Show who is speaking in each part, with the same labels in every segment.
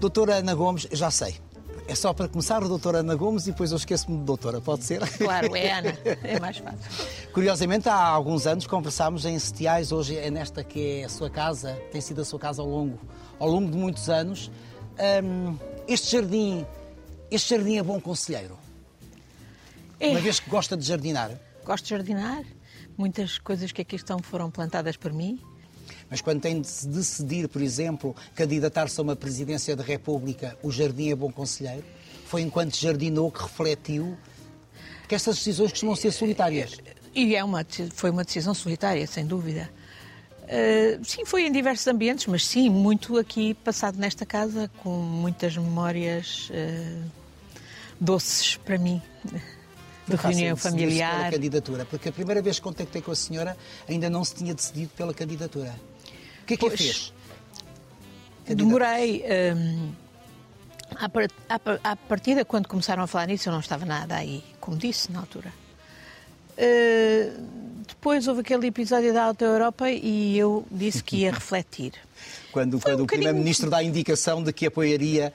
Speaker 1: Doutora Ana Gomes, já sei. É só para começar, doutora Ana Gomes, e depois eu esqueço-me de doutora, pode ser?
Speaker 2: Claro, é Ana, é mais fácil.
Speaker 1: Curiosamente, há alguns anos conversámos em Setiais, hoje é nesta que é a sua casa, tem sido a sua casa ao longo, ao longo de muitos anos. Hum, este jardim, este jardim é bom conselheiro?
Speaker 2: É.
Speaker 1: Uma vez que gosta de jardinar?
Speaker 2: Gosto de jardinar. Muitas coisas que aqui estão foram plantadas por mim.
Speaker 1: Mas quando tem de se decidir, por exemplo, candidatar-se a uma presidência da República, o jardim é bom conselheiro? Foi enquanto jardinou que refletiu que estas decisões costumam ser solitárias.
Speaker 2: E é uma, foi uma decisão solitária, sem dúvida. Uh, sim, foi em diversos ambientes, mas sim, muito aqui passado nesta casa, com muitas memórias uh, doces para mim. De reunião familiar.
Speaker 1: Pela candidatura, porque a primeira vez que contactei com a senhora ainda não se tinha decidido pela candidatura que é que pois, fez?
Speaker 2: Demorei. Hum, à, partida, quando começaram a falar nisso, eu não estava nada aí, como disse na altura. Uh, depois houve aquele episódio da Alta Europa e eu disse que ia refletir.
Speaker 1: quando, quando um o Primeiro-Ministro dá a indicação de que apoiaria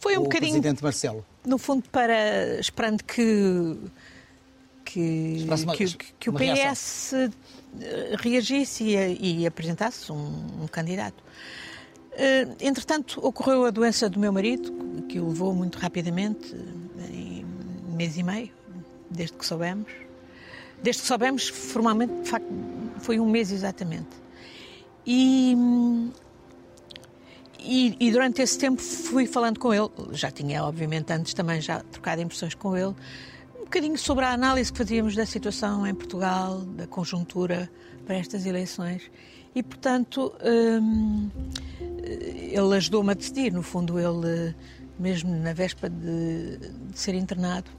Speaker 1: foi um o Presidente Marcelo.
Speaker 2: No fundo, para esperando que que, que, que o PS reação. reagisse e, e apresentasse um, um candidato. Uh, entretanto, ocorreu a doença do meu marido, que o levou muito rapidamente, em um mês e meio, desde que soubemos. Desde que soubemos, formalmente, de facto, foi um mês exatamente. E, e, e, durante esse tempo fui falando com ele, já tinha, obviamente, antes também já trocado impressões com ele, bocadinho sobre a análise que fazíamos da situação em Portugal, da conjuntura para estas eleições. E, portanto, hum, ele ajudou-me a decidir. No fundo, ele, mesmo na véspera de, de ser internado,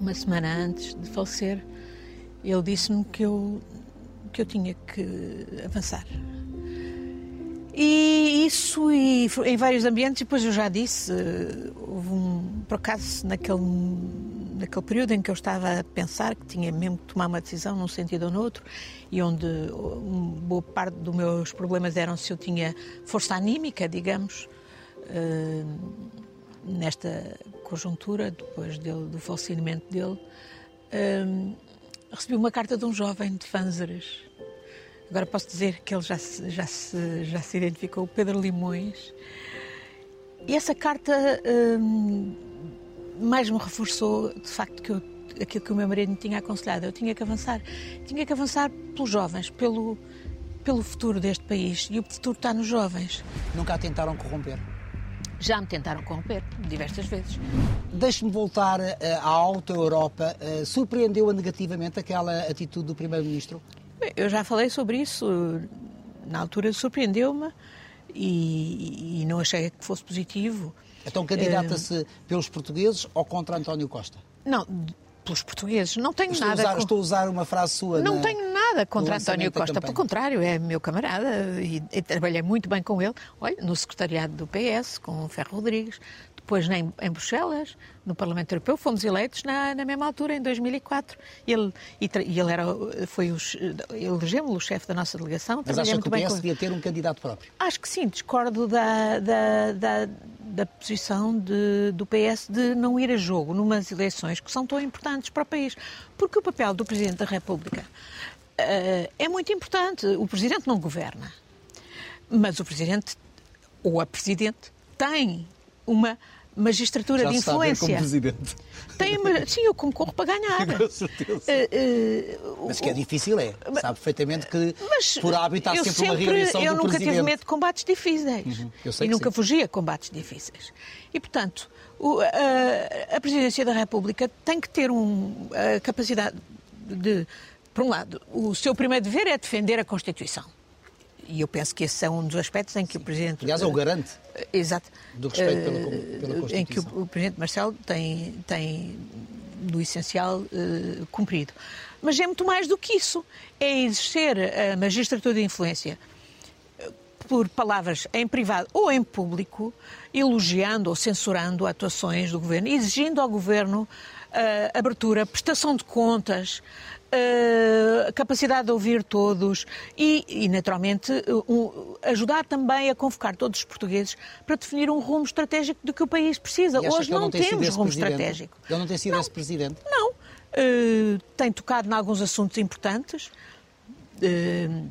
Speaker 2: uma semana antes de falecer, ele disse-me que eu, que eu tinha que avançar. E isso e, em vários ambientes, depois eu já disse, houve um, por acaso, naquele naquele período em que eu estava a pensar que tinha mesmo que tomar uma decisão num sentido ou no outro e onde boa parte dos meus problemas eram se eu tinha força anímica, digamos, uh, nesta conjuntura, depois dele, do falecimento dele, uh, recebi uma carta de um jovem de Fanzeres. Agora posso dizer que ele já se, já se, já se identificou, Pedro Limões. E essa carta uh, mais me reforçou, de facto, que eu, aquilo que o meu marido me tinha aconselhado. Eu tinha que avançar. Tinha que avançar pelos jovens, pelo, pelo futuro deste país. E o futuro está nos jovens.
Speaker 1: Nunca a tentaram corromper?
Speaker 2: Já me tentaram corromper, diversas vezes.
Speaker 1: Deixe-me voltar uh, à Alta Europa. Uh, Surpreendeu-a negativamente aquela atitude do Primeiro-Ministro?
Speaker 2: Eu já falei sobre isso. Na altura surpreendeu-me e, e não achei que fosse positivo.
Speaker 1: Então candidata-se pelos portugueses ou contra António Costa?
Speaker 2: Não, pelos portugueses. Não tenho
Speaker 1: estou
Speaker 2: nada.
Speaker 1: Usar, Estou a usar uma frase sua.
Speaker 2: Não
Speaker 1: na...
Speaker 2: tenho nada contra António Costa. Pelo contrário, é meu camarada e, e, trabalhei muito bem com ele. Olha, no secretariado do PS, com o Ferro Rodrigues, depois em, em Bruxelas, no Parlamento Europeu, fomos eleitos na, na mesma altura, em 2004. Ele, e, e ele era, foi os, elegemos-lo o chefe da nossa delegação.
Speaker 1: Mas acha que o PS devia ter um candidato próprio?
Speaker 2: Acho que sim, discordo da, da, da, da posição de, do PS de não ir a jogo numas eleições que são tão importantes para o país. Porque o papel do Presidente da República uh, é muito importante. O Presidente não governa, mas o Presidente ou a Presidente tem uma magistratura
Speaker 1: Já
Speaker 2: de influência.
Speaker 1: Sabe, como presidente.
Speaker 2: Tem, sim, eu concorro para ganhar.
Speaker 1: Com certeza. Uh, uh, mas que é difícil, é. Sabe perfeitamente que mas por hábito há sempre, sempre, uma realização
Speaker 2: Eu
Speaker 1: nunca
Speaker 2: presidente. tive medo de combates difíceis. Uhum, e nunca
Speaker 1: sim.
Speaker 2: fugia a combates difíceis. E, portanto, o, a, a Presidência da República tem que ter um, a capacidade de, por um lado, o seu primeiro dever é defender a Constituição e eu penso que esse é um dos aspectos em que Sim. o Presidente...
Speaker 1: Aliás, é o garante
Speaker 2: exato,
Speaker 1: do respeito pela, pela Constituição.
Speaker 2: Em que o, o Presidente Marcelo tem, tem do essencial uh, cumprido. Mas é muito mais do que isso. É exercer a magistratura de influência eh, por palavras em privado ou em público, elogiando ou censurando atuações do governo, exigindo ao governo uh, abertura, prestação de contas, a capacidade de ouvir todos e, e naturalmente, uh, ajudar também a convocar todos os portugueses para definir um rumo estratégico do que o país precisa. Hoje não, não temos rumo presidente? estratégico.
Speaker 1: Ele não tem sido
Speaker 2: não,
Speaker 1: esse presidente?
Speaker 2: Não. Uh, tem tocado em alguns assuntos importantes. Uh,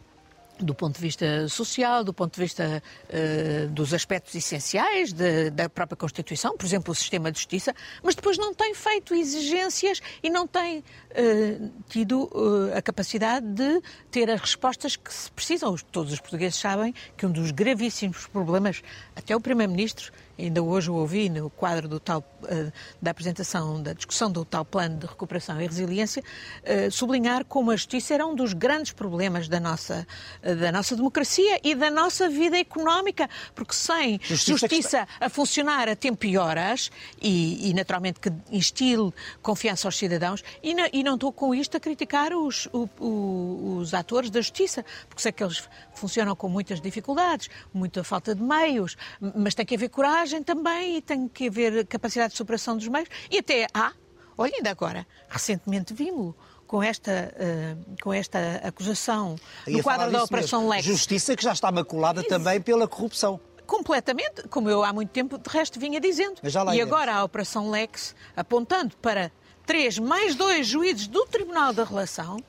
Speaker 2: do ponto de vista social, do ponto de vista uh, dos aspectos essenciais de, da própria Constituição, por exemplo, o sistema de justiça, mas depois não tem feito exigências e não tem uh, tido uh, a capacidade de ter as respostas que se precisam. Todos os portugueses sabem que um dos gravíssimos problemas, até o Primeiro-Ministro ainda hoje o ouvi no quadro do tal, uh, da apresentação, da discussão do tal plano de recuperação e resiliência, uh, sublinhar como a justiça era um dos grandes problemas da nossa, uh, da nossa democracia e da nossa vida económica, porque sem justiça, justiça a funcionar a tempo e horas, e, e naturalmente que instile confiança aos cidadãos, e, na, e não estou com isto a criticar os, o, o, os atores da justiça, porque sei que eles funcionam com muitas dificuldades, muita falta de meios, mas tem que haver coragem coragem também e tem que haver capacidade de superação dos meios. E até há, olha, ainda agora, recentemente vimos com esta, uh, com esta acusação no quadro da Operação mesmo. Lex.
Speaker 1: Justiça que já está maculada Isso. também pela corrupção.
Speaker 2: Completamente, como eu há muito tempo de resto vinha dizendo. e agora a Operação Lex, apontando para três mais dois juízes do Tribunal da Relação,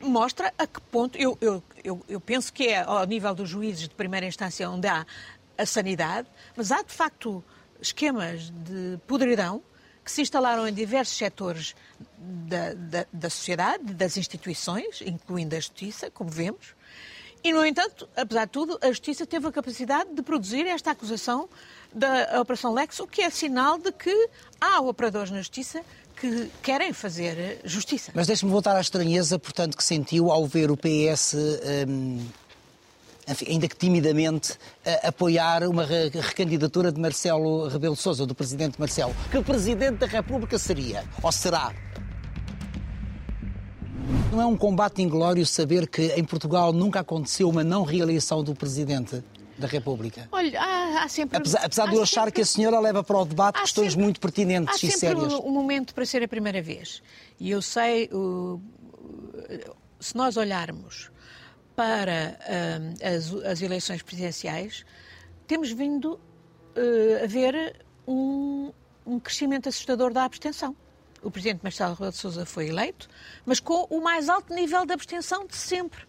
Speaker 2: mostra a que ponto. Eu, eu, eu, eu penso que é ao nível dos juízes de primeira instância onde há a sanidade, mas há de facto esquemas de podridão que se instalaram em diversos setores da, da, da sociedade, das instituições, incluindo a justiça, como vemos. E, no entanto, apesar de tudo, a Justiça teve a capacidade de produzir esta acusação da Operação Lex, o que é sinal de que há operadores na Justiça que querem fazer justiça.
Speaker 1: Mas deixe-me voltar à estranheza, portanto, que sentiu ao ver o PS um, enfim, ainda que timidamente, apoiar uma recandidatura de Marcelo Rebelo de Sousa, do presidente Marcelo. Que presidente da República seria? Ou será? Não é um combate inglório saber que em Portugal nunca aconteceu uma não reeleição do presidente da República?
Speaker 2: Olha, há, há sempre.
Speaker 1: Apesar, apesar de eu achar sempre, que a senhora leva para o debate questões sempre, muito pertinentes
Speaker 2: e
Speaker 1: sérias.
Speaker 2: Há sempre um momento para ser a primeira vez. E eu sei, uh, se nós olharmos para uh, as, as, eleições presidenciais, temos vindo uh, a ver um, um, crescimento assustador da abstenção. O presidente Marcelo Rebelo de Sousa foi eleito, mas com o mais alto nível de abstenção de sempre.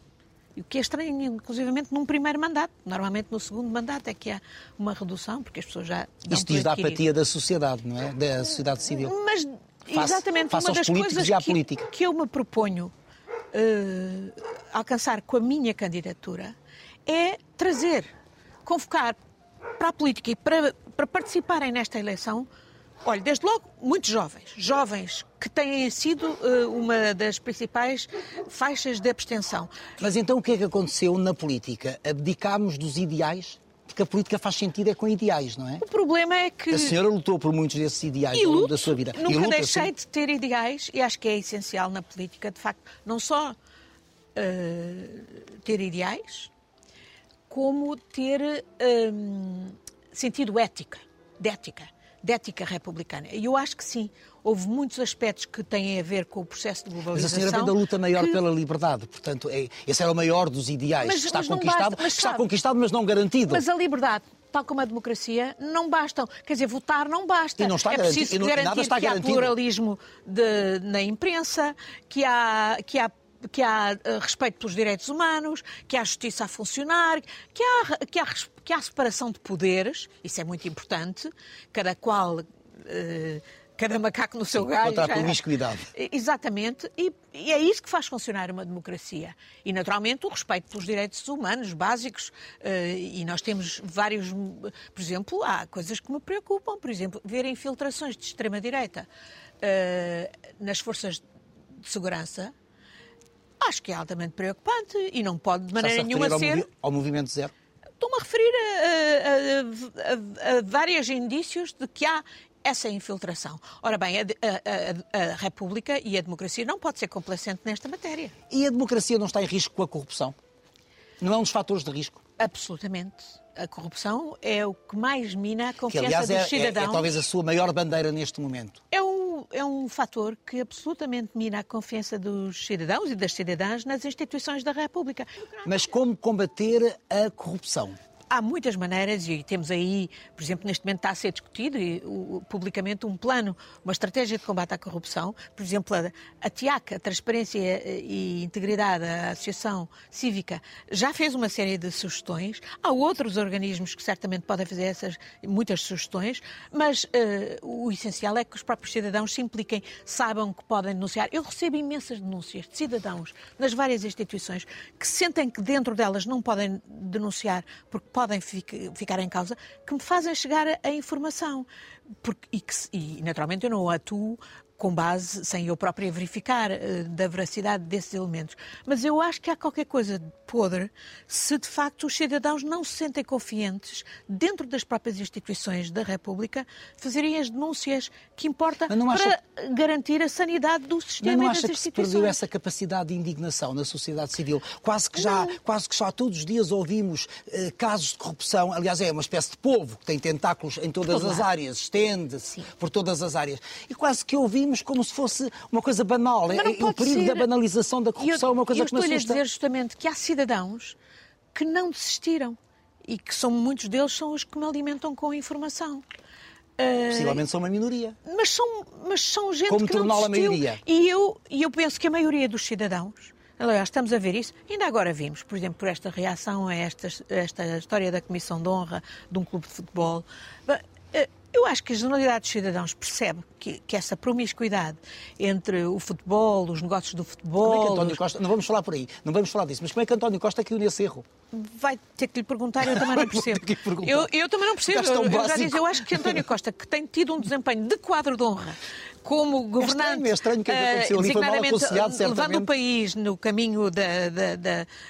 Speaker 2: O que é estranho, inclusivamente, num primeiro mandato. Normalmente, no segundo mandato é que há uma redução, porque as pessoas já.
Speaker 1: Isso diz da apatia da sociedade, não é? Da sociedade civil.
Speaker 2: Mas, exatamente, face uma das coisas que, que eu me proponho uh, alcançar com a minha candidatura é trazer, convocar para a política e para, para participarem nesta eleição, olha, desde logo, muitos jovens, jovens que têm sido uh, uma das principais faixas de abstenção.
Speaker 1: Mas então o que é que aconteceu na política? Abdicámos dos ideais? Porque a política faz sentido é com ideais, não é?
Speaker 2: O problema é que...
Speaker 1: A senhora lutou por muitos desses ideais e ao longo da sua vida.
Speaker 2: Nunca deixei de ter ideais e acho que é essencial na política, de facto, não só uh, ter ideais, como ter um, sentido ética, de ética, de ética republicana. E eu acho que sim, houve muitos aspectos que têm a ver com o processo de globalização.
Speaker 1: Mas a senhora vem da luta maior que... pela liberdade, portanto, é, esse era o maior dos ideais, mas, que está conquistado, basta, mas, está conquistado, mas não garantido.
Speaker 2: Mas a liberdade tal como a democracia, não bastam. Quer dizer, votar não basta.
Speaker 1: E não está
Speaker 2: é preciso
Speaker 1: garantido,
Speaker 2: garantir
Speaker 1: que
Speaker 2: garantido. há pluralismo de, na imprensa, que há, que há que há uh, respeito pelos direitos humanos, que há justiça a funcionar, que há, que há, que há separação de poderes, isso é muito importante, cada qual. Uh, cada macaco no seu galho.
Speaker 1: Contra a promiscuidade.
Speaker 2: Exatamente, e, e, é isso que faz funcionar uma democracia. E, naturalmente, o respeito pelos direitos humanos básicos. Uh, e nós temos vários. Por exemplo, há coisas que me preocupam. Por exemplo, ver infiltrações de extrema-direita nas forças de segurança acho que é altamente preocupante e não pode de maneira nenhuma
Speaker 1: ao
Speaker 2: ser.
Speaker 1: Movi ao movimento zero?
Speaker 2: Estou-me a referir a, a, a, a, vários indícios de que há essa infiltração. Ora bem, a, República e a democracia não pode ser complacente nesta matéria.
Speaker 1: E a democracia não está em risco com a corrupção? Não é um dos fatores de risco?
Speaker 2: Absolutamente. A corrupção é o que mais mina a confiança que, aliás,
Speaker 1: dos
Speaker 2: é, cidadãos.
Speaker 1: É, é, talvez a sua maior bandeira neste momento.
Speaker 2: É é um fator que absolutamente mina a confiança dos cidadãos e das cidadãs nas instituições da República.
Speaker 1: Mas como combater a corrupção?
Speaker 2: Há muitas maneiras e temos aí, por exemplo, neste momento está a ser discutido e, o, publicamente um plano, uma estratégia de combate à corrupção. Por exemplo, a, a TIAC, a Transparência e Integridade, a Associação Cívica, já fez uma série de sugestões. Há outros organismos que certamente podem fazer essas muitas sugestões, mas uh, o essencial é que os próprios cidadãos se impliquem, saibam que podem denunciar. Eu recebo imensas denúncias de cidadãos nas várias instituições que sentem que dentro delas não podem denunciar porque podem ficar em causa, que me fazem chegar a informação. Porque, e, que, e, naturalmente, eu não atuo com base, sem eu própria verificar, uh, da veracidade desses elementos. Mas eu acho que há qualquer coisa podre se de facto os cidadãos não se sentem confiantes, dentro das próprias instituições da República, fazerem as denúncias que importa para garantir a sanidade do sistema
Speaker 1: não
Speaker 2: acha
Speaker 1: que se perdeu essa capacidade de indignação na sociedade civil? Quase que já, quase que já todos os dias ouvimos uh, casos de corrupção. Aliás, é uma espécie de povo que tem tentáculos em todas as áreas, estende-se por todas as áreas. E quase que ouvimos como se fosse uma coisa banal. É, o perigo ser... da banalização da corrupção eu, é uma coisa que me assusta.
Speaker 2: Eu estou-lhe a dizer justamente que há cidadãos que não desistiram e que são muitos deles são os que me alimentam com informação.
Speaker 1: Ah, Possivelmente são uma minoria.
Speaker 2: Mas são, mas são gente
Speaker 1: Como
Speaker 2: que não
Speaker 1: desistiu. a maioria.
Speaker 2: E eu, e eu penso que a maioria dos cidadãos, aliás, estamos a ver isso, ainda agora vimos, por exemplo, por esta reação a esta, esta história da Comissão de Honra de um clube de futebol. Eu acho que a generalidade dos cidadãos percebe que, que, essa promiscuidade entre o futebol, os negócios do futebol.
Speaker 1: Como é que António Costa. Não vamos falar por aí, não vamos falar disso, mas como é que António Costa caiu nesse erro?
Speaker 2: Vai ter que lhe perguntar, eu também não percebo. eu, eu, também não percebo. Eu, eu, já disse, eu acho que António Costa, que tem tido um desempenho de quadro de honra como governante,
Speaker 1: é estranho, é estranho que aconteceu ali, foi mal
Speaker 2: aconselhado, levando o país no caminho da, da,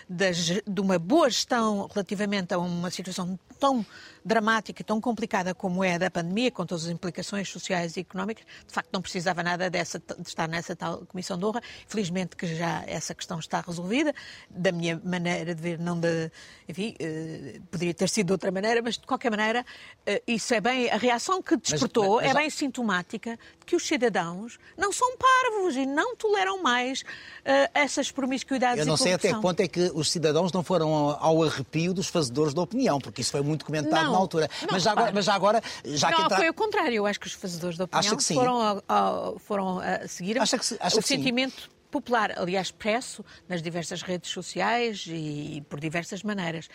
Speaker 2: da, de uma boa gestão relativamente a uma situação tão dramática e tão complicada como é a da pandemia, com todas as implicações sociais e económicas, de facto não precisava nada dessa, de estar nessa tal Comissão de Honra. Felizmente que já essa questão está resolvida, da minha maneira de ver, não de. Enfim, eh, poderia ter sido de outra maneira, mas de qualquer maneira, eh, isso é bem. A reação que despertou mas, mas, mas, é bem sintomática de que os cidadãos não são parvos e não toleram mais uh, essas promiscuidades
Speaker 1: Eu não sei até que ponto é que os cidadãos não foram ao arrepio dos fazedores da opinião, porque isso foi muito comentado não, na altura. Não, mas, já agora, mas já agora, já
Speaker 2: não,
Speaker 1: que entra...
Speaker 2: foi o contrário. Eu acho que os fazedores da opinião foram, a, a, foram a seguir acha que, acha o sentimento... Sim popular, aliás, expresso nas diversas redes sociais e por diversas maneiras.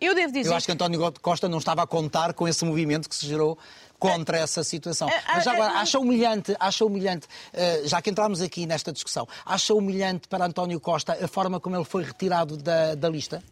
Speaker 2: Eu devo dizer.
Speaker 1: Eu acho que António Costa não estava a contar com esse movimento que se gerou contra essa situação. Mas agora, acha humilhante, acha humilhante, eh, já que entramos aqui nesta discussão, acha humilhante para António Costa a forma como ele foi retirado da, da lista?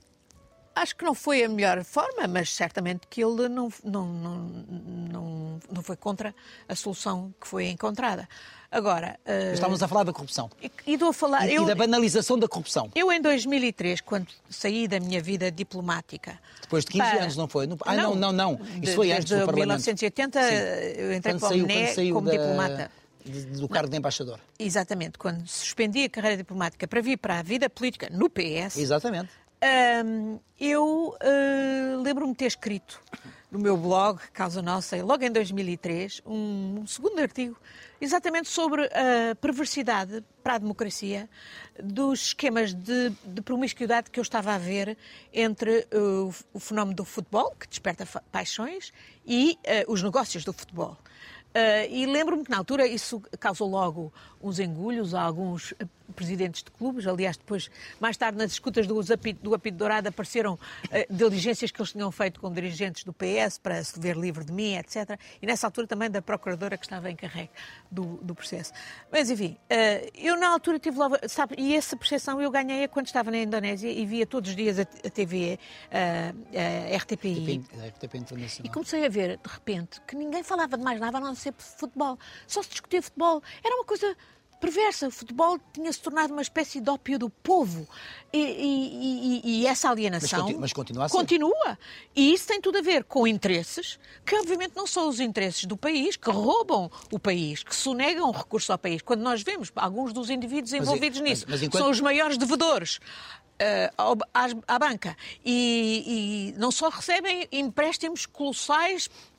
Speaker 2: Acho que não foi a melhor forma, mas certamente que ele não, não, não, não, não foi contra a solução que foi encontrada. Agora.
Speaker 1: Uh... Estávamos a falar da corrupção.
Speaker 2: E, e, a falar,
Speaker 1: e, eu, e da banalização da corrupção.
Speaker 2: Eu, em 2003, quando saí da minha vida diplomática.
Speaker 1: Depois de 15 para... anos, não foi? Ah, não, não, não. não. Isso foi antes do Parlamento.
Speaker 2: Em 1980, Sim. eu entrei para o MNE como da... diplomata
Speaker 1: do cargo de embaixador.
Speaker 2: Exatamente, quando suspendi a carreira diplomática para vir para a vida política no PS.
Speaker 1: Exatamente.
Speaker 2: Um, eu uh, lembro-me de ter escrito no meu blog, Causa Nossa, logo em 2003, um segundo artigo exatamente sobre a perversidade para a democracia dos esquemas de, de promiscuidade que eu estava a ver entre uh, o fenómeno do futebol, que desperta paixões, e uh, os negócios do futebol. Uh, e lembro-me que na altura isso causou logo uns engulhos a alguns presidentes de clubes. Aliás, depois, mais tarde, nas escutas do apito, do apito dourado, apareceram uh, diligências que eles tinham feito com dirigentes do PS para se ver livre de mim, etc. E nessa altura também da procuradora que estava em carrego do, do processo. Mas, enfim, uh, eu na altura tive logo, sabe, e essa percepção eu ganhei quando estava na Indonésia e via todos os dias a, a TV, uh, a RTPI.
Speaker 1: RTP, RTP Internacional.
Speaker 2: E comecei a ver, de repente, que ninguém falava de mais nada a não ser futebol. Só se discutia futebol. Era uma coisa perversa. O futebol tinha se tornado uma espécie de ópio do povo. E, e, e, e essa alienação.
Speaker 1: Mas, mas continua a ser.
Speaker 2: Continua. E isso tem tudo a ver com interesses, que obviamente não são os interesses do país, que roubam o país, que sonegam o recurso ao país. Quando nós vemos alguns dos indivíduos envolvidos mas, nisso, mas, enquanto... são os maiores devedores. Uh, à, à banca e, e não só recebem empréstimos colossais eh,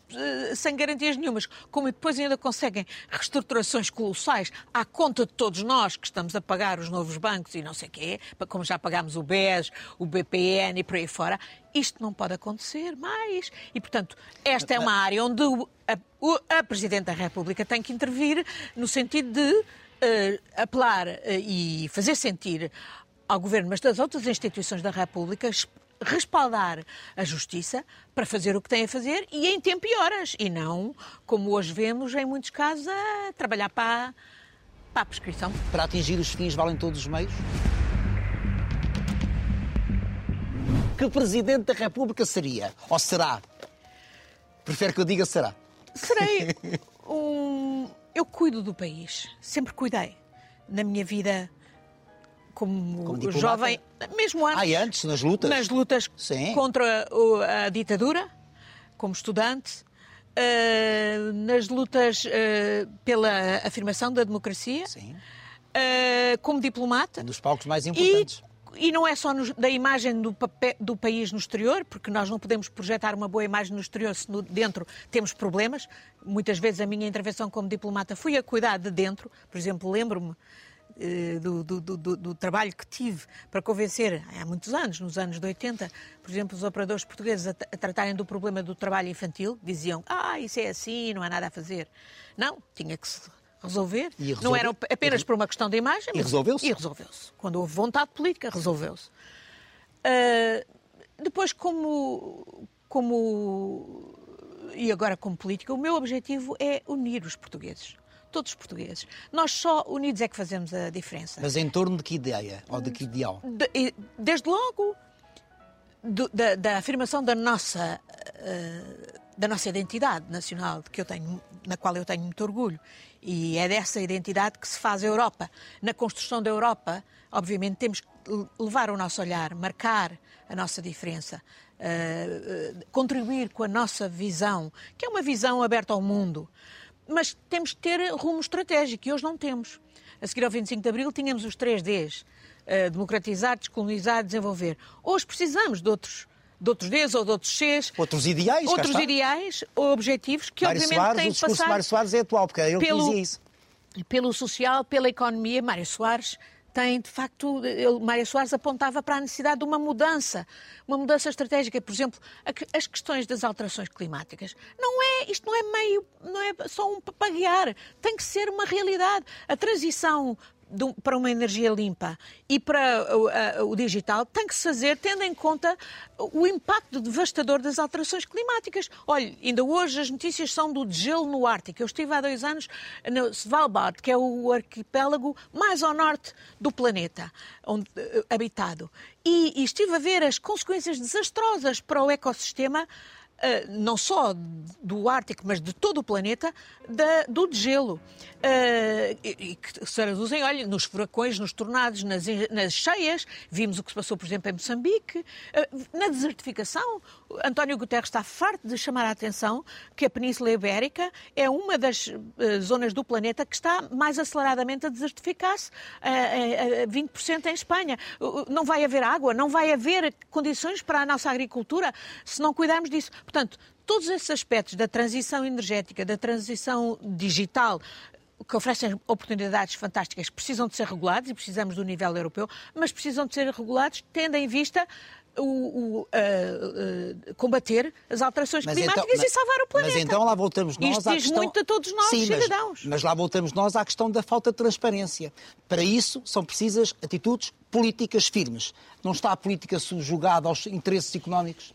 Speaker 2: sem garantias nenhumas, como depois ainda conseguem reestruturações colossais à conta de todos nós que estamos a pagar os novos bancos e não sei o quê, como já pagámos o BES, o BPN e por aí fora, isto não pode acontecer mais. E, portanto, esta é uma área onde a, a Presidente da República tem que intervir no sentido de uh, apelar uh, e fazer sentir ao Governo, mas das outras instituições da República, respaldar a justiça para fazer o que tem a fazer e em tempo e horas. E não, como hoje vemos, em muitos casos, a trabalhar para, para a prescrição.
Speaker 1: Para atingir os fins valem todos os meios? Que Presidente da República seria? Ou será? Prefere que eu diga será?
Speaker 2: Serei um... Eu cuido do país. Sempre cuidei. Na minha vida como, como jovem, mesmo antes.
Speaker 1: Ah, antes, nas lutas?
Speaker 2: Nas lutas Sim. contra a, a ditadura, como estudante. Uh, nas lutas uh, pela afirmação da democracia, uh, como diplomata.
Speaker 1: Um dos palcos mais importantes.
Speaker 2: E, e não é só no, da imagem do, papel, do, país no exterior, porque nós não podemos projetar uma boa imagem no exterior se no, dentro temos problemas. Muitas vezes a minha intervenção como diplomata fui a cuidar de dentro. Por exemplo, lembro-me do, do, do, do, trabalho que tive para convencer, há muitos anos, nos anos de 80, por exemplo, os operadores portugueses a, a tratarem do problema do trabalho infantil, diziam, ah, isso é assim, não há nada a fazer. Não, tinha que se resolver. Resolve... Não era apenas e... por uma questão de imagem.
Speaker 1: E resolveu-se?
Speaker 2: E resolveu-se. Quando houve vontade política, resolveu-se. Uh, depois, como, como. E agora, como política, o meu objetivo é unir os portugueses todos os portugueses. Nós só unidos é que fazemos a diferença.
Speaker 1: Mas em torno de que ideia ou de que ideal?
Speaker 2: De, desde logo do, da, da, afirmação da nossa, uh, da nossa identidade nacional, de que eu tenho, na qual eu tenho muito orgulho. E é dessa identidade que se faz a Europa. Na construção da Europa, obviamente, temos que levar o nosso olhar, marcar a nossa diferença, uh, uh, contribuir com a nossa visão, que é uma visão aberta ao mundo mas temos que ter rumo estratégico e hoje não temos. A seguir ao 25 de Abril tínhamos os 3 Ds, uh, democratizar, descolonizar, desenvolver. Hoje precisamos de outros de outros Ds ou de outros Cs.
Speaker 1: Outros ideais,
Speaker 2: Outros ideais ou objetivos que
Speaker 1: Mário
Speaker 2: obviamente
Speaker 1: Soares,
Speaker 2: têm
Speaker 1: de passar... Mário Soares é atual, porque é ele pelo, que dizia isso.
Speaker 2: Pelo social, pela economia, Mário Soares tem, de facto, ele, Mário Soares apontava para a necessidade de uma mudança, uma mudança estratégica. Por exemplo, as questões das alterações climáticas. Não é, isto não é meio, não é só um papaguear, tem que ser uma realidade. A transição para uma energia limpa e para o, o, digital tem que se fazer tendo em conta o impacto devastador das alterações climáticas. Olha, ainda hoje as notícias são do gelo no Ártico. Eu estive há dois anos no Svalbard, que é o arquipélago mais ao norte do planeta onde, uh, habitado. E, e estive a ver as consequências desastrosas para o ecossistema Uh, não só do Ártico, mas de todo o planeta, da, do degelo. Uh, e, que se traduzem, olha, nos furacões, nos tornados, nas, nas cheias. Vimos o que se passou, por exemplo, em Moçambique. Uh, na desertificação, António Guterres está farto de chamar a atenção que a Península Ibérica é uma das zonas do planeta que está mais aceleradamente a desertificar-se. 20% em Espanha. Não vai haver água, não vai haver condições para a nossa agricultura se não cuidarmos disso. Portanto, todos esses aspectos da transição energética, da transição digital, que oferecem oportunidades fantásticas, precisam de ser regulados e precisamos do nível europeu, mas precisam de ser regulados tendo em vista o, o uh, uh, combater as alterações mas climáticas então, mas, e salvar o planeta.
Speaker 1: Mas então lá voltamos nós
Speaker 2: Isto
Speaker 1: à
Speaker 2: diz
Speaker 1: questão...
Speaker 2: muito a todos nós,
Speaker 1: Sim,
Speaker 2: cidadãos.
Speaker 1: Mas, mas lá voltamos nós à questão da falta de transparência. Para isso são precisas atitudes políticas firmes. Não está a política subjugada aos interesses económicos?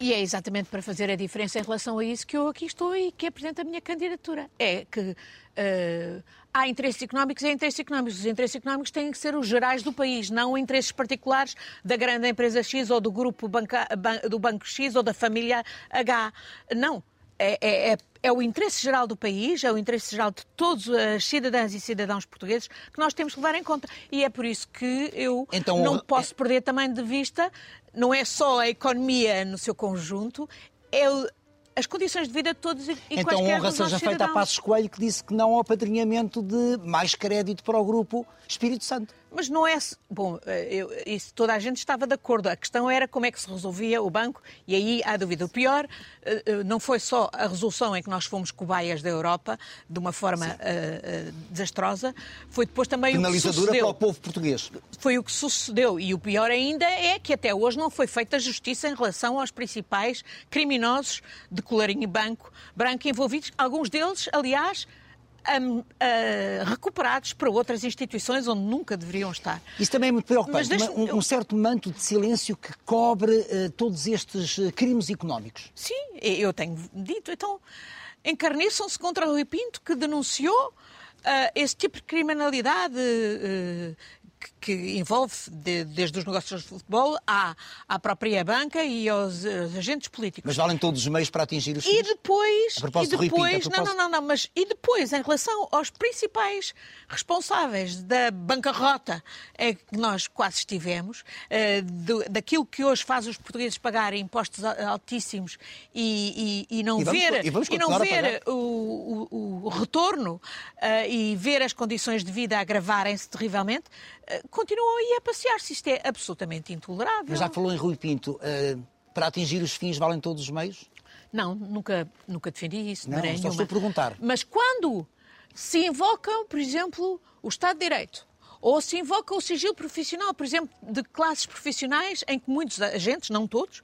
Speaker 2: E é exatamente para fazer a diferença em relação a isso que eu aqui estou e que apresento a minha candidatura. É que uh, há interesses económicos e há interesses económicos. Os interesses económicos têm que ser os gerais do país, não interesses particulares da grande empresa X ou do grupo banca, do Banco X ou da família H. Não. É, é, é, é, o interesse geral do país, é o interesse geral de todos os cidadãos e cidadãos portugueses que nós temos que levar em conta. E é por isso que eu então, não posso perder também de vista não é só a economia no seu conjunto, é o, as condições de vida de todos e
Speaker 1: Então honra seja feita a Passos Coelho que disse que não ao apadrinhamento de mais crédito para o grupo Espírito Santo.
Speaker 2: Mas não é. Bom, eh, eu, isso toda a gente estava de acordo. A questão era como é que se resolvia o banco, e aí há dúvida. O pior eh, eh, não foi só a resolução em que nós fomos cobaias da Europa, de uma forma uh, uh, desastrosa, foi depois também o que sucedeu.
Speaker 1: para o povo português.
Speaker 2: Foi o que sucedeu. E o pior ainda é que até hoje não foi feita justiça em relação aos principais criminosos de colarinho branco, branco envolvidos, alguns deles, aliás, um, uh, recuperados para outras instituições onde nunca deveriam estar.
Speaker 1: Isso também é muito preocupante. Deixa... Um, um, certo manto de silêncio que cobre uh, todos estes uh, crimes económicos.
Speaker 2: Sim, eu tenho dito. Então, encarniçam-se contra o Rui Pinto, que denunciou esse tipo de criminalidade que envolve de, desde os negócios de futebol à, à própria banca e aos, aos, agentes políticos.
Speaker 1: Mas valem todos os meios para atingir os
Speaker 2: fins? E depois, e depois,
Speaker 1: Pinto,
Speaker 2: não, não, não, não, mas e depois, em relação aos principais responsáveis da bancarrota é que nós quase estivemos, uh, do, daquilo que hoje faz os portugueses pagarem impostos altíssimos e, e, e não
Speaker 1: e vamos,
Speaker 2: ver,
Speaker 1: e,
Speaker 2: e não ver o, o, o, retorno uh, e ver as condições de vida agravarem-se terrivelmente, uh, continuam aí a passear-se. Isto é absolutamente intolerável.
Speaker 1: Mas já falou em Rui Pinto. para atingir os fins valem todos os meios?
Speaker 2: Não, nunca, nunca defendi isso.
Speaker 1: Não, só estou a perguntar.
Speaker 2: Mas quando se invocam, por exemplo, o Estado de Direito, ou se invoca o sigilo profissional, por exemplo, de classes profissionais em que muitos agentes, não todos,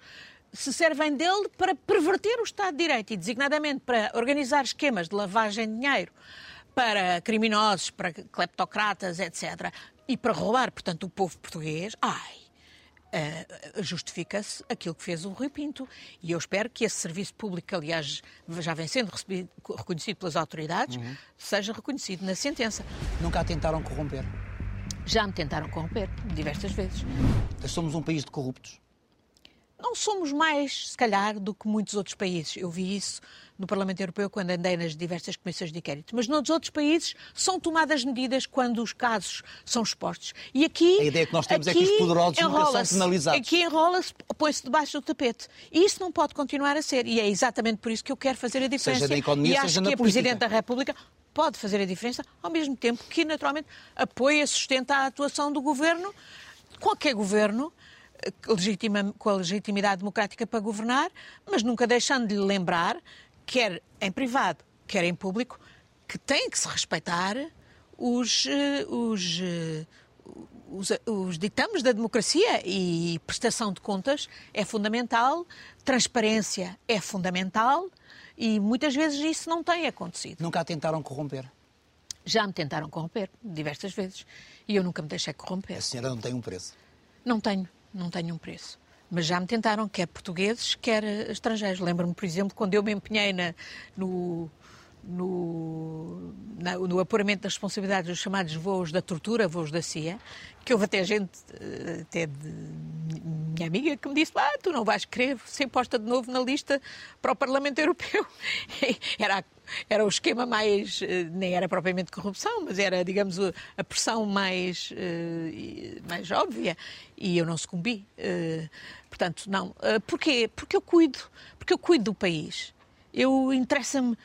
Speaker 2: se servem dele para perverter o Estado de Direito e designadamente para organizar esquemas de lavagem de dinheiro para criminosos, para cleptocratas, etc. E para roubar, portanto, o povo português. Ai, Uh, justifica-se aquilo que fez o Rui Pinto. E eu espero que esse serviço público, que aliás já vem sendo recebido, reconhecido pelas autoridades, uhum. seja reconhecido na sentença.
Speaker 1: Nunca a tentaram corromper?
Speaker 2: Já me tentaram corromper, diversas vezes.
Speaker 1: Somos um país de corruptos?
Speaker 2: Não somos mais, se calhar, do que muitos outros países. Eu vi isso no Parlamento Europeu quando andei nas diversas comissões de inquérito. Mas nos outros países são tomadas medidas quando os casos são expostos. E aqui.
Speaker 1: A ideia que nós temos é que os poderosos nunca são penalizados.
Speaker 2: Aqui enrola-se, põe-se debaixo do tapete. E isso não pode continuar a ser. E é exatamente por isso que eu quero fazer a diferença.
Speaker 1: Seja na economia,
Speaker 2: e
Speaker 1: acho
Speaker 2: seja
Speaker 1: que
Speaker 2: a
Speaker 1: política.
Speaker 2: Presidente da República pode fazer a diferença, ao mesmo tempo que, naturalmente, apoia, sustenta a atuação do governo, qualquer governo, legitima, com a legitimidade democrática para governar, mas nunca deixando de lhe lembrar quer em privado, quer em público, que têm que se respeitar os, eh, os, eh, os, os ditames da democracia e prestação de contas é fundamental, transparência é fundamental e muitas vezes isso não tem acontecido.
Speaker 1: Nunca a tentaram corromper?
Speaker 2: Já me tentaram corromper, diversas vezes. E eu nunca me deixei corromper.
Speaker 1: A senhora não tem um preço?
Speaker 2: Não tenho, não tenho um preço. Mas já me tentaram, quer portugueses, quer estrangeiros. Lembro-me, por exemplo, quando eu me empenhei na, no, no, na, no apuramento das responsabilidades dos chamados voos da tortura, voos da CIA, que houve até gente, eh, até de minha amiga, que me disse: ah, tu não vais querer ser posta de novo na lista para o Parlamento Europeu. Era era o esquema mais, eh, nem era propriamente corrupção, mas era, digamos, a pressão mais, eh, mais óbvia. E eu não sucumbi. Eh, portanto, não. Porquê? Porque eu cuido. Porque eu cuido do país. Eu interessa-me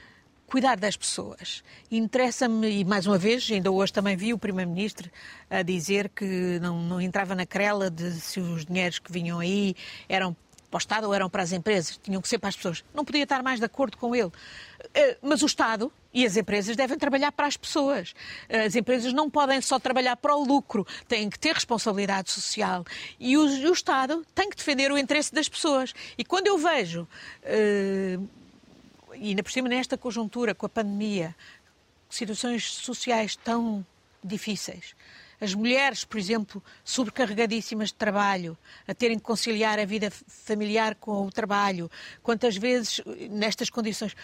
Speaker 2: cuidar das pessoas. Interessa-me, e mais uma vez, ainda hoje também vi o Primeiro-Ministro a dizer que não, não entrava na crela de se os dinheiros que vinham aí eram para o Estado ou eram para as empresas, tinham que ser para as pessoas. Não podia estar mais de acordo com ele. Eh, mas o Estado e as empresas devem trabalhar para as pessoas. As empresas não podem só trabalhar para o lucro, têm que ter responsabilidade social. E o, o Estado tem que defender o interesse das pessoas. E quando eu vejo, uh, e ainda por cima nesta conjuntura, com a pandemia, situações sociais tão difíceis, as mulheres, por exemplo, sobrecarregadíssimas de trabalho, a terem que conciliar a vida familiar com o trabalho, quantas vezes, nestas condições,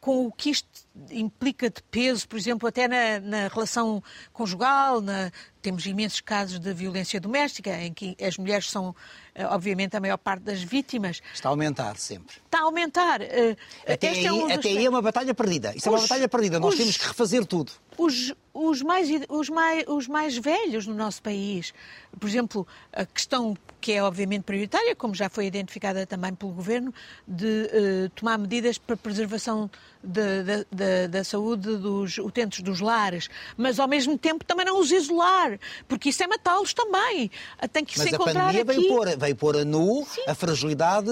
Speaker 2: com, o que isto implica de peso, por exemplo, até na, na relação conjugal, na, temos imensos casos de violência doméstica, em que as mulheres são, eh, obviamente, a maior parte das vítimas.
Speaker 1: Está a aumentar sempre.
Speaker 2: Está a aumentar. Eh,
Speaker 1: até aí é, um até aí é uma batalha perdida. Isso os, é uma batalha perdida. Nós os, temos que refazer tudo.
Speaker 2: Os, os, mais, os, mais, os mais velhos no nosso país, por exemplo, a questão que é obviamente prioritária, como já foi identificada também pelo Governo, de uh, tomar medidas para a preservação da, da, da, saúde dos utentes dos lares, mas ao mesmo tempo também não os isolar, porque isso é matá-los também. Tem que
Speaker 1: Mas
Speaker 2: se
Speaker 1: a
Speaker 2: encontrar
Speaker 1: pandemia
Speaker 2: aqui.
Speaker 1: veio pôr, veio pôr a nu
Speaker 2: Sim.
Speaker 1: a fragilidade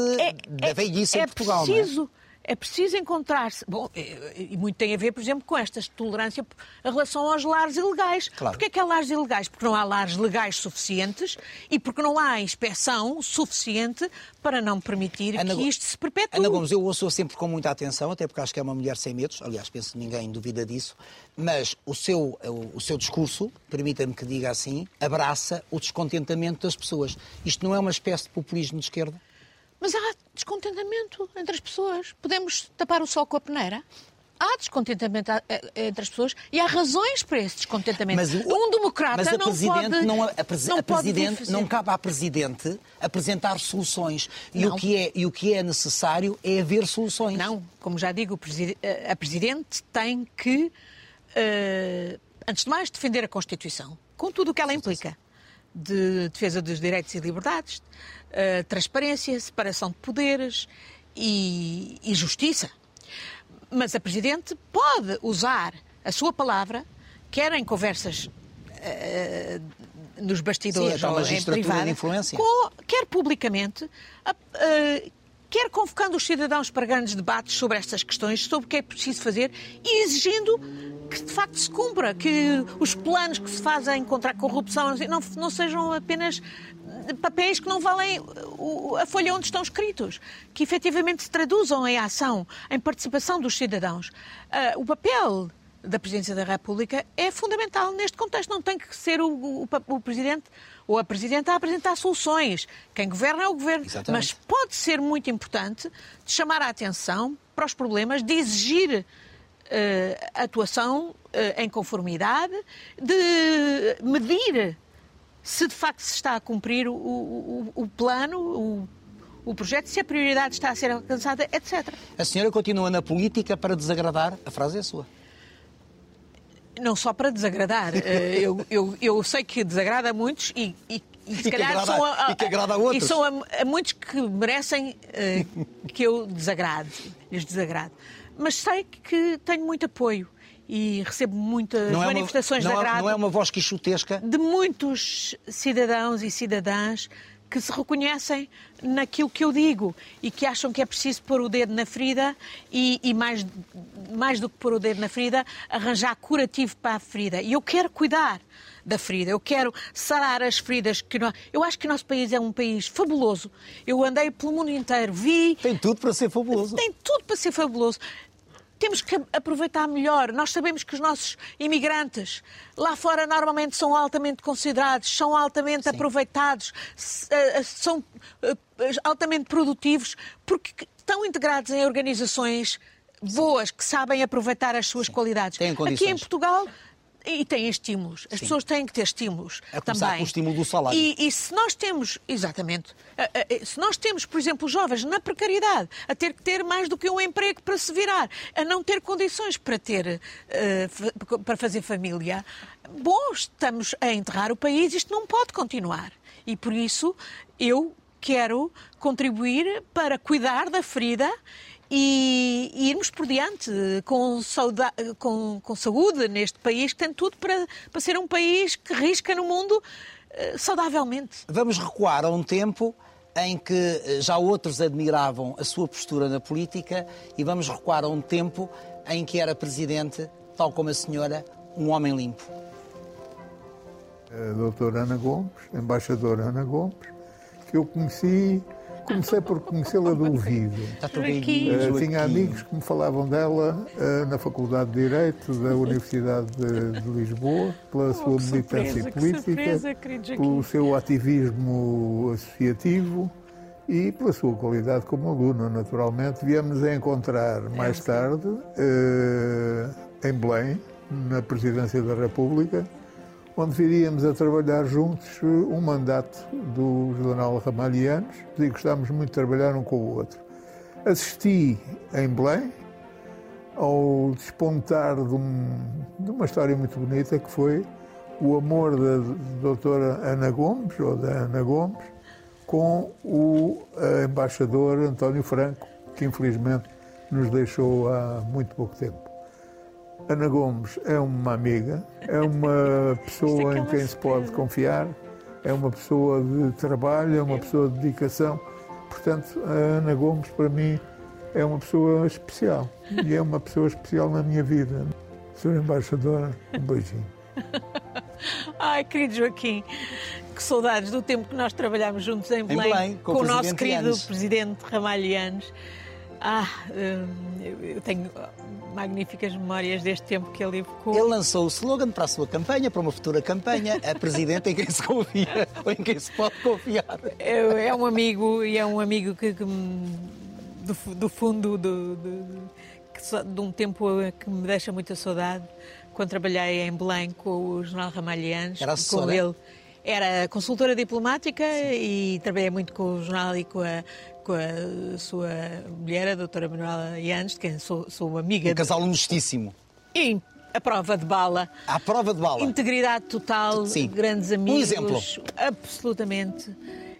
Speaker 1: da velhice
Speaker 2: é
Speaker 1: em Portugal. não é?
Speaker 2: É preciso encontrar-se. Bom, e e muito tem a ver, por exemplo, com esta tolerância em relação aos lares ilegais.
Speaker 1: Claro.
Speaker 2: Porquê é que há lares ilegais? Porque não há lares legais suficientes e porque não há inspeção suficiente para não permitir
Speaker 1: Ana
Speaker 2: que isto se perpetue.
Speaker 1: Ana Gomes, eu ouço sempre com muita atenção, até porque acho que é uma mulher sem medos, aliás, penso que ninguém duvida disso, mas o seu, o, o seu discurso, permita-me que diga assim, abraça o descontentamento das pessoas. Isto não é uma espécie de populismo de esquerda?
Speaker 2: Mas há descontentamento entre as pessoas. Podemos tapar o sol com a peneira? Há descontentamento a- a- entre as pessoas e há razões para esse descontentamento.
Speaker 1: Mas, o-
Speaker 2: um democrata
Speaker 1: mas a
Speaker 2: não
Speaker 1: presidente
Speaker 2: pode.
Speaker 1: não, a,
Speaker 2: não
Speaker 1: a presidente não cabe à presidente apresentar soluções e
Speaker 2: Não.
Speaker 1: o que é e o que é necessário é haver soluções.
Speaker 2: Não, como já digo, preside- a Presidente tem que, eh, antes de mais, defender a Constituição, com tudo o que ela implica. De defesa dos direitos e liberdades, eh, transparência, separação de poderes e, e justiça. Mas a Presidente pode usar a sua palavra, quer em conversas eh, nos bastidores
Speaker 1: Sim,
Speaker 2: ou em privado, com- quer publicamente, eh, quer convocando os cidadãos para grandes debates sobre estas questões, sobre o que é preciso fazer e exigindo que de facto se cumpra, que os planos que se fazem contra a corrupção não, não sejam apenas papéis que não valem o- a folha onde estão escritos, que efetivamente se traduzam em ação, em participação dos cidadãos. Ah, o papel da Presidência da República é fundamental neste contexto. Não tem que ser o, o- o Presidente ou a Presidenta a apresentar soluções. Quem governa é o Governo.
Speaker 1: Exatamente.
Speaker 2: Mas pode ser muito importante chamar a atenção para os problemas, de exigir eh, atuação eh, em conformidade, de medir se de facto se está a cumprir o, o- o plano, o, o projeto, se a prioridade está a ser alcançada, etc.
Speaker 1: A senhora continua na política para desagradar, a frase é sua.
Speaker 2: Não só para desagradar. Eh, eu, eu, eu sei que desagrada a muitos e, e, e se
Speaker 1: que
Speaker 2: calhar
Speaker 1: agrada-
Speaker 2: são a,
Speaker 1: e que agrada a outros.
Speaker 2: E são a, a muitos que merecem eh, que eu desagrade, lhes desagrade. Mas sei que tenho muito apoio e recebo muitas
Speaker 1: Não é, uma,
Speaker 2: manifestações
Speaker 1: não,
Speaker 2: de
Speaker 1: é,
Speaker 2: agrado
Speaker 1: não é uma voz quixotesca?
Speaker 2: de muitos cidadãos e cidadãs que se reconhecem naquilo que eu digo e que acham que é preciso pôr o dedo na ferida e, e mais, mais do que pôr o dedo na ferida, arranjar curativo para a ferida. E eu quero cuidar da ferida, eu quero sarar as feridas que nós... Eu acho que o nosso país é um país fabuloso. Eu andei pelo mundo inteiro, vi...
Speaker 1: Tem tudo para ser fabuloso.
Speaker 2: Tem tudo para ser fabuloso. Temos que aproveitar melhor. Nós sabemos que os nossos imigrantes lá fora normalmente são altamente considerados, são altamente aproveitados, s- eh, eh, são eh, altamente produtivos, porque estão integrados em organizações boas que sabem aproveitar as suas qualidades.
Speaker 1: Têm
Speaker 2: Aqui em Portugal. E têm estímulos. As pessoas têm que ter estímulos
Speaker 1: A começar
Speaker 2: também.
Speaker 1: pelo estímulo do salário.
Speaker 2: E, e se nós temos, exatamente, se nós temos, por exemplo, jovens na precariedade, a ter que ter mais do que um emprego para se virar, a não ter condições para ter, eh, para fazer família, bom, estamos a enterrar o país, isto não pode continuar. E por isso eu quero contribuir para cuidar da ferida e, e irmos por diante com, sauda- com- com saúde neste país que tem tudo para, para ser um país que risca no mundo eh, saudavelmente.
Speaker 1: Vamos recuar a um tempo em que eh, já outros admiravam a sua postura na política e vamos recuar a um tempo em que era presidente, tal como a senhora, um homem limpo.
Speaker 3: a doutora Ana Gomes, a embaixadora Ana Gomes, que eu conheci, comecei por conhecê-la do ouvido.
Speaker 2: Joaquim.
Speaker 3: tinha amigos que me falavam dela eh, na Faculdade de Direito da Universidade de, de Lisboa, pela sua
Speaker 2: Oh, que
Speaker 3: militância
Speaker 2: surpresa,
Speaker 3: política,
Speaker 2: surpresa,
Speaker 3: pelo seu ativismo associativo e pela sua qualidade como aluno, naturalmente. Viemos a encontrar mais tarde, eh, em Belém, na Presidência da República, onde viríamos a trabalhar juntos eh, um mandato do Jornal Ramalhianos e gostávamos muito de trabalhar um com o outro. Assisti em Belém ao despontar de, um- de uma história muito bonita que foi o amor da doutora Ana Gomes, ou da Ana Gomes, com o embaixador António Franco, que infelizmente nos deixou há muito pouco tempo. Ana Gomes é uma amiga, é uma pessoa em quem se pode confiar, é uma pessoa de trabalho, é uma pessoa de dedicação. Portanto, a Ana Gomes, para mim, é uma pessoa especial. E é uma pessoa especial na minha vida. Senhor Embaixador, um beijinho.
Speaker 2: Ai, querido Joaquim, que saudades do tempo que nós trabalhámos juntos em Belém,
Speaker 1: em Belém com,
Speaker 2: com
Speaker 1: o,
Speaker 2: o nosso querido
Speaker 1: Yanes.
Speaker 2: presidente Ramalho Yanes. Ah, hum, eu tenho magníficas memórias deste tempo que ele evocou.
Speaker 1: Ele lançou o slogan para a sua campanha, para uma futura campanha, a presidente em quem se confia ou em quem se pode confiar.
Speaker 2: É, é um amigo e é um amigo que, que do, do fundo do, do- que de um tempo que me deixa muita saudade. Quando trabalhei em Belém com o Jornal Ramalhianos, com
Speaker 1: assessora?
Speaker 2: ele. Era consultora diplomática e trabalhei muito com o jornal e com a, com a sua mulher, a doutora Manuela Yanes, de quem sou, sou amiga.
Speaker 1: Um casal honestíssimo.
Speaker 2: E a prova de bala.
Speaker 1: À prova de bala.
Speaker 2: Integridade total,
Speaker 1: Sim.
Speaker 2: grandes
Speaker 1: Um
Speaker 2: amigos.
Speaker 1: exemplo.
Speaker 2: Absolutamente.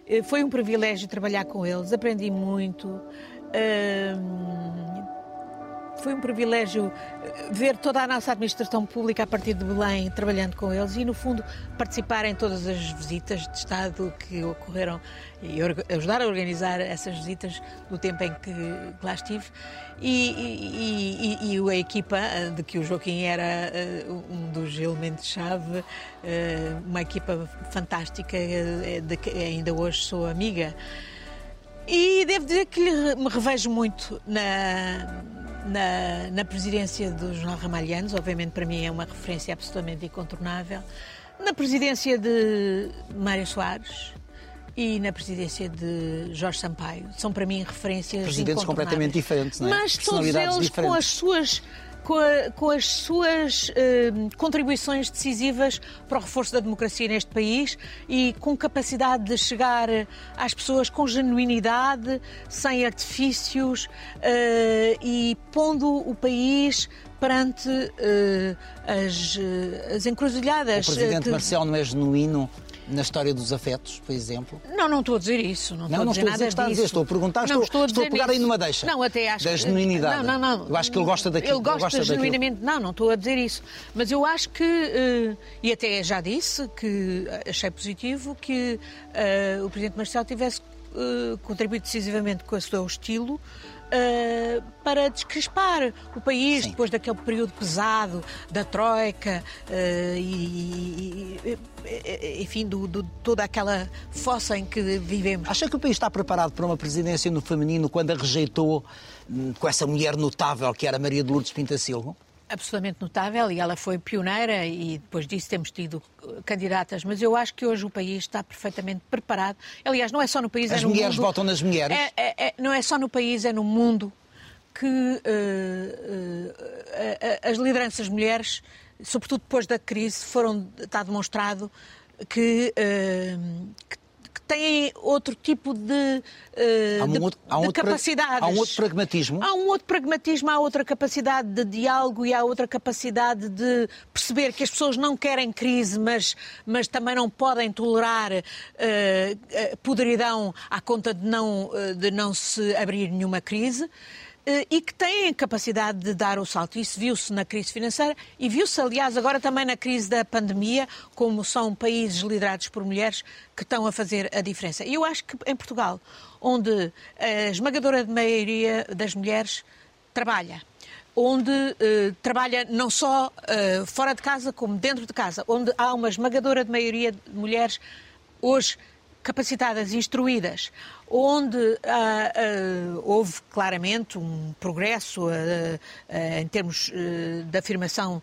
Speaker 2: Eh, Foi um privilégio trabalhar com eles, aprendi muito. Foi um privilégio eh, ver toda a nossa administração pública a partir de Belém trabalhando com eles e, no fundo, participar em todas as visitas de Estado que ocorreram e ajudar a organizar essas visitas no tempo em que lá estive. E, e- e- e a equipa, eh, de que o Joaquim era eh, um dos elementos-chave, uma equipa fantástica, de que ainda hoje sou amiga. E devo dizer que lhe- me revejo muito na, na, na presidência do Jornal Ramalhianos, obviamente para mim é uma referência absolutamente incontornável, na presidência de Mário Soares e na presidência de Jorge Sampaio. São para mim referências
Speaker 1: Presidentes completamente diferentes, não é?
Speaker 2: Mas todos eles com
Speaker 1: diferentes.
Speaker 2: as suas com, a- com as suas eh, contribuições decisivas para o reforço da democracia neste país e com capacidade de chegar às pessoas com genuinidade, sem artifícios eh, e pondo o país perante eh, as, eh, as encruzilhadas.
Speaker 1: O presidente
Speaker 2: que-
Speaker 1: Marcelo não é genuíno na história dos afetos, por exemplo.
Speaker 2: Não, não estou a dizer isso. Não,
Speaker 1: Não,
Speaker 2: estou
Speaker 1: não
Speaker 2: a dizer
Speaker 1: estou a
Speaker 2: nada
Speaker 1: a
Speaker 2: disso.
Speaker 1: estou a perguntar,
Speaker 2: Não,
Speaker 1: estou- estou a
Speaker 2: dizer
Speaker 1: pegar aí
Speaker 2: nisso.
Speaker 1: numa deixa
Speaker 2: Não, até acho
Speaker 1: da genuinidade.
Speaker 2: Não, não, não.
Speaker 1: Eu acho que ele gosta daquilo,
Speaker 2: Ele gosta,
Speaker 1: ele gosta daquilo.
Speaker 2: genuinamente. Não, não estou a dizer isso. Mas eu acho que, eh, e até já disse, que achei positivo que eh, o Presidente Marcelo tivesse eh, contribuído decisivamente com o seu estilo eh, para descrispar o país
Speaker 1: Sim.
Speaker 2: depois daquele período pesado da Troika eh, e, e- e- enfim, do, do- toda aquela fossa em que vivemos.
Speaker 1: Acha que o país está preparado para uma presidência no feminino quando a rejeitou hum, com essa mulher notável que era Maria de Lourdes Pintacilgo?
Speaker 2: Absolutamente notável e ela foi pioneira e depois disso temos tido candidatas, mas eu acho que hoje o país está perfeitamente preparado. Aliás, não é só no país,
Speaker 1: As
Speaker 2: é no
Speaker 1: mulheres
Speaker 2: mundo.
Speaker 1: votam nas mulheres?
Speaker 2: É- é- é- não é só no país, é no mundo que eh, eh, as lideranças mulheres, sobretudo depois da crise, foram está demonstrado que, eh, que- que têm outro tipo de,
Speaker 1: Há um
Speaker 2: de-
Speaker 1: outro- um
Speaker 2: de
Speaker 1: pra-
Speaker 2: capacidades.
Speaker 1: há um outro pragmatismo?
Speaker 2: Há um outro pragmatismo, há outra capacidade de diálogo e há outra capacidade de perceber que as pessoas não querem crise, mas, mas também não podem tolerar eh, podridão à conta de não, de não se abrir nenhuma crise. Eh, E que têm capacidade de dar o salto. Isso viu-se na crise financeira e viu-se, aliás, agora também na crise da pandemia, como são países liderados por mulheres que estão a fazer a diferença. E eu acho que em Portugal, onde a esmagadora maioria das mulheres trabalha, onde eh, trabalha não só eh, fora de casa como dentro de casa, onde há uma esmagadora de maioria de mulheres hoje capacitadas, instruídas, onde ah, ah, houve claramente um progresso ah, em termos ah, de afirmação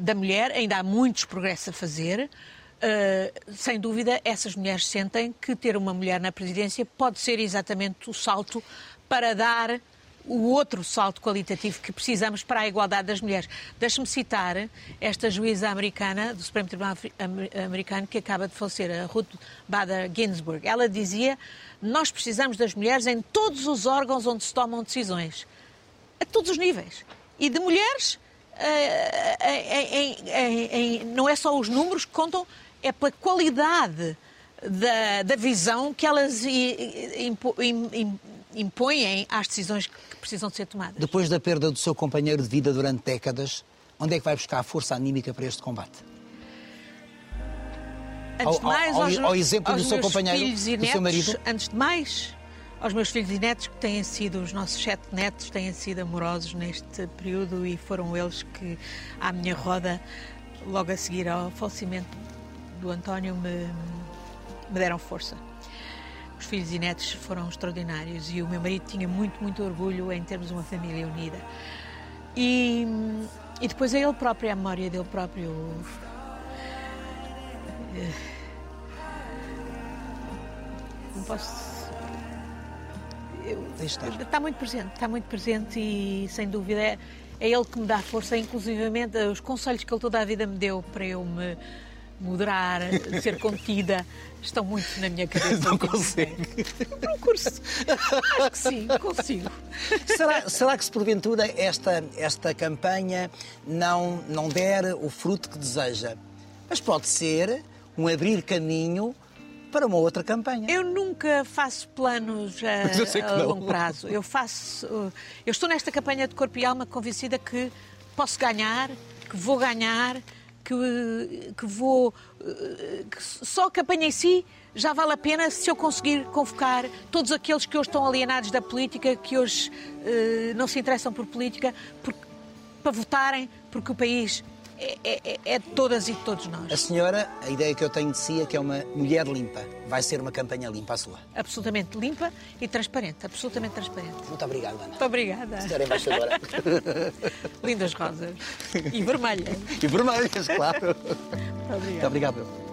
Speaker 2: da mulher, ainda há muitos progressos a fazer. Uh, sem dúvida, essas mulheres sentem que ter uma mulher na presidência pode ser exatamente o salto para dar o outro salto qualitativo que precisamos para a igualdade das mulheres. Deixe-me citar esta juíza americana do Supremo Tribunal Americano que acaba de falecer, a Ruth Bader Ginsburg. Ela dizia: Nós precisamos das mulheres em todos os órgãos onde se tomam decisões, a todos os níveis. E de mulheres, eh, em- não é só os números que contam, é pela qualidade da, da visão que elas impõem às decisões que precisam de ser tomadas.
Speaker 1: Depois da perda do seu companheiro de vida durante décadas, onde é que vai buscar a força anímica para este combate?
Speaker 2: Antes de mais,
Speaker 1: ao,
Speaker 2: aos,
Speaker 1: ao exemplo
Speaker 2: aos
Speaker 1: do seu companheiro,
Speaker 2: filhos e
Speaker 1: do
Speaker 2: netos,
Speaker 1: seu marido?
Speaker 2: Antes de mais, aos meus filhos e netos, que têm sido, os nossos sete netos, têm sido amorosos neste período e foram eles que, à minha roda, logo a seguir ao falecimento do António, me, me deram força. Os filhos e netos foram extraordinários e o meu marido tinha muito, muito orgulho em termos uma família unida. E, e depois é ele próprio, a memória dele próprio. Não posso. Eu, está muito presente, está muito presente e sem dúvida é, é ele que me dá força, inclusivamente os conselhos que ele toda a vida me deu para eu me moderar, ser contida, estão muito na minha cabeça.
Speaker 1: Não consegue.
Speaker 2: Um curso. Acho que sim, consigo.
Speaker 1: Será, será que se porventura esta, esta campanha não, não der o fruto que deseja? Mas pode ser um abrir caminho para uma outra campanha.
Speaker 2: Eu nunca faço planos a, a longo prazo. Eu faço. Eu estou nesta campanha de corpo e alma convencida que posso ganhar, que vou ganhar, que, que vou. que só a campanha em si já vale a pena se eu conseguir convocar todos aqueles que hoje estão alienados da política, que hoje uh, não se interessam por política, para votarem, porque o país é, é- é- é de todas e de todos nós.
Speaker 1: A senhora, a ideia que eu tenho de si é que é uma mulher limpa. Vai ser uma campanha limpa a sua.
Speaker 2: Absolutamente limpa e transparente, absolutamente transparente.
Speaker 1: Muito obrigado, Ana.
Speaker 2: Muito obrigada.
Speaker 1: Senhora embaixadora.
Speaker 2: Lindas rosas. E vermelhas.
Speaker 1: e vermelhas, claro.
Speaker 2: Muito obrigada.
Speaker 1: Muito obrigado.